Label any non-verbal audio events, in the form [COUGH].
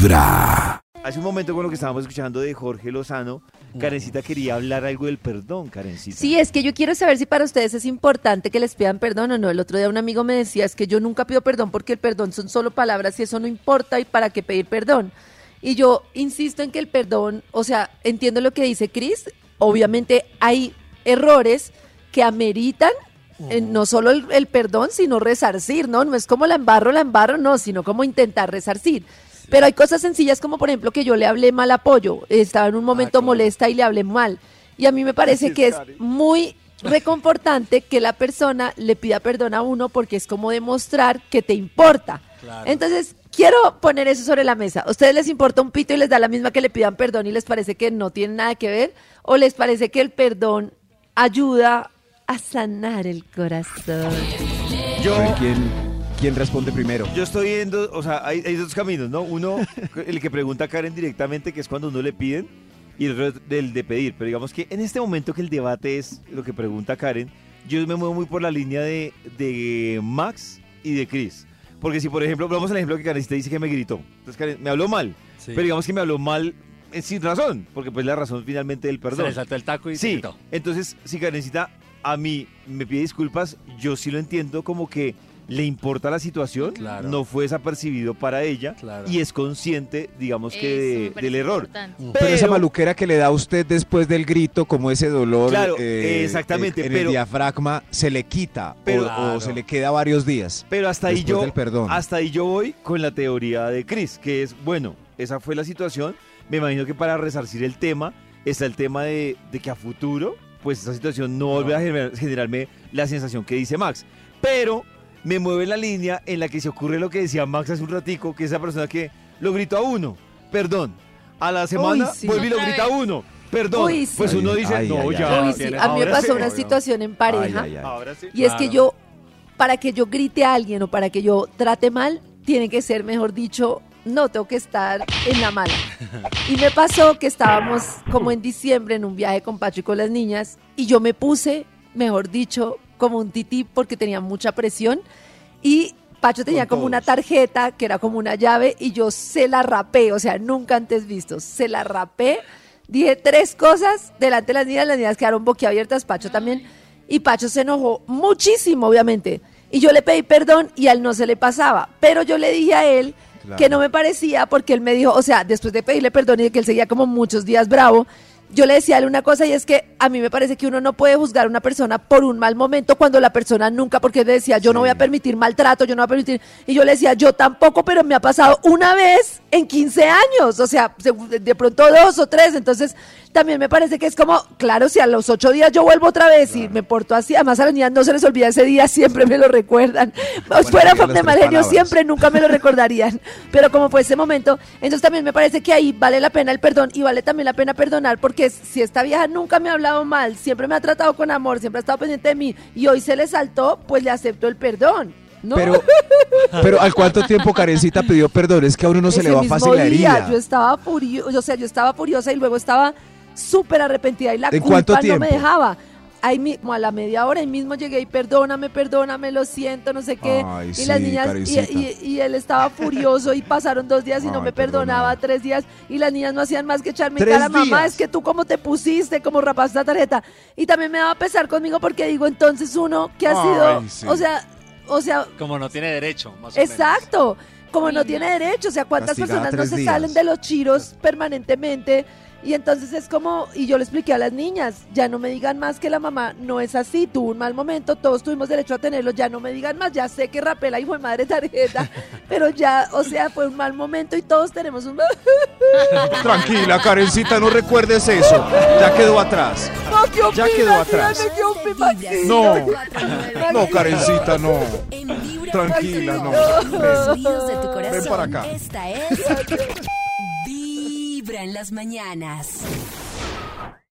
Vibra. Hace un momento con lo que estábamos escuchando de Jorge Lozano, Karencita quería hablar algo del perdón, Karencita. Sí, es que yo quiero saber si para ustedes es importante que les pidan perdón o no. El otro día un amigo me decía, es que yo nunca pido perdón porque el perdón son solo palabras y eso no importa y para qué pedir perdón. Y yo insisto en que el perdón, o sea, entiendo lo que dice Chris, obviamente hay errores que ameritan eh, no solo el, el perdón, sino resarcir, ¿no? No es como la embarro, la embarro, no, sino como intentar resarcir. Pero hay cosas sencillas como, por ejemplo, que yo le hablé mal a Pollo, estaba en un momento claro. molesta y le hablé mal. Y a mí me parece es, que es muy [LAUGHS] reconfortante que la persona le pida perdón a uno porque es como demostrar que te importa. Entonces, quiero poner eso sobre la mesa. ¿A ustedes les importa un pito y les da la misma que le pidan perdón y les parece que no tiene nada que ver? ¿O les parece que el perdón ayuda a sanar el corazón? Yo, ¿quién, responde primero? yo estoy viendo, o sea, hay, hay dos caminos, ¿no? Uno, [LAUGHS] el que pregunta a Karen directamente, que es cuando uno le piden, y el otro el de pedir. Pero digamos que en este momento que el debate es lo que pregunta Karen, yo me muevo muy por la línea de, de Max y de Chris. Porque si, por ejemplo, vamos al ejemplo que Karencita dice que me gritó. Entonces, Karen, me habló mal. Pero digamos que me habló mal eh, sin razón, porque pues la razón finalmente del Se perdón. le saltó el taco y se Sí, quitó. entonces si Karencita a mí me pide disculpas, yo sí lo entiendo como que le importa la situación, Claro. no fue desapercibido para ella Claro. y es consciente, digamos que, de- del error. Pero, esa maluquera que le da a usted después del grito, como ese dolor Claro, eh, exactamente, en pero- el diafragma, se le quita o- Pero- o, Claro. se le queda varios días. Pero hasta ahí yo hasta ahí yo voy con la teoría de Chris, que es, bueno, esa fue la situación, me imagino que para resarcir el tema está el tema de, de que a futuro pues esa situación no vuelve a gener- generarme la sensación que dice Max. Pero me mueve la línea en la que se ocurre lo que decía Max hace un ratico, que esa persona que lo gritó a uno, perdón, a la semana sí. vuelve y lo grita a uno, perdón. Uy, sí. Pues uno dice, ay, no, ay, ya. Uy, sí, tiene- a mí me pasó sí, una obvio. situación en pareja. Ay, ay, ay. Ahora sí. Y es que yo, para que yo grite a alguien o para que yo trate mal, tiene que ser, mejor dicho, no tengo que estar en la mala. Y me pasó que estábamos como en diciembre en un viaje con Pacho y con las niñas y yo me puse, mejor dicho, como un tití porque tenía mucha presión y Pacho tenía como una tarjeta que era como una llave y yo se la rapé, o sea, nunca antes visto, se la rapé. Dije tres cosas delante de las niñas, las niñas quedaron boquiabiertas, Pacho también. Y Pacho se enojó muchísimo, obviamente. Y yo le pedí perdón y a él no se le pasaba. Pero yo le dije a él Claro. que no me parecía porque él me dijo, o sea, después de pedirle perdón y de que él seguía como muchos días bravo, yo le decía a él una cosa y es que a mí me parece que uno no puede juzgar a una persona por un mal momento cuando la persona nunca, porque él decía, yo no voy a permitir maltrato, yo no voy a permitir, y yo le decía, yo tampoco, pero me ha pasado una vez en 15 años, o sea, se- de pronto dos o tres, entonces también me parece que es como, claro, si a los ocho días yo vuelvo otra vez y me porto así, además a las niñas no se les olvida ese día, [LAUGHS] siempre me lo recuerdan, Bueno, fuera digan las de mal genio, siempre nunca me lo recordarían. [LAUGHS] Pero como fue ese momento, entonces también me parece que ahí vale la pena el perdón y vale también la pena perdonar porque si esta vieja nunca me ha hablado mal, siempre me ha tratado con amor, siempre ha estado pendiente de mí y hoy se le saltó, pues le acepto el perdón. ¿no? Pero, [LAUGHS] pero ¿al cuánto tiempo Karencita pidió perdón? Es que a uno no se le va fácil la día, herida. Yo estaba furiosa, o sea, yo estaba furiosa y luego estaba súper arrepentida y la ¿En culpa no me dejaba. Ahí mismo, a la media hora, ahí mismo llegué y perdóname, perdóname, lo siento, no sé qué. Ay, y sí, las niñas, y, Karencita. y- y él estaba furioso y pasaron dos días y no me perdonaba, perdóname. tres días y las niñas no hacían más que echarme en ¿Tres cara, mamá, es que tú cómo te pusiste, cómo rapaste la tarjeta. Y también me daba pesar conmigo porque digo, entonces uno que ha Ay, sido, sí. o sea, o sea, Como no tiene derecho, más o menos. Exacto. Como no tiene derecho, o sea, cuántas Castigada personas no se días. salen de los chiros permanentemente y entonces es como, y yo le expliqué a las niñas, ya no me digan más que la mamá no es así, tuvo un mal momento, todos tuvimos derecho a tenerlo, ya no me digan más, ya sé que rapé la hijo de madre tarjeta, [LAUGHS] pero ya, o sea, fue un mal momento y todos tenemos un... Tranquila, Karencita, no recuerdes eso. Ya quedó atrás. No, ¿qué Ya quedó atrás. Dígame, ¿qué opinas? No. [LAUGHS] No, Karencita, no. En Vibra Tranquila, no. Ven para acá. Esta es [LAUGHS] Vibra en las mañanas.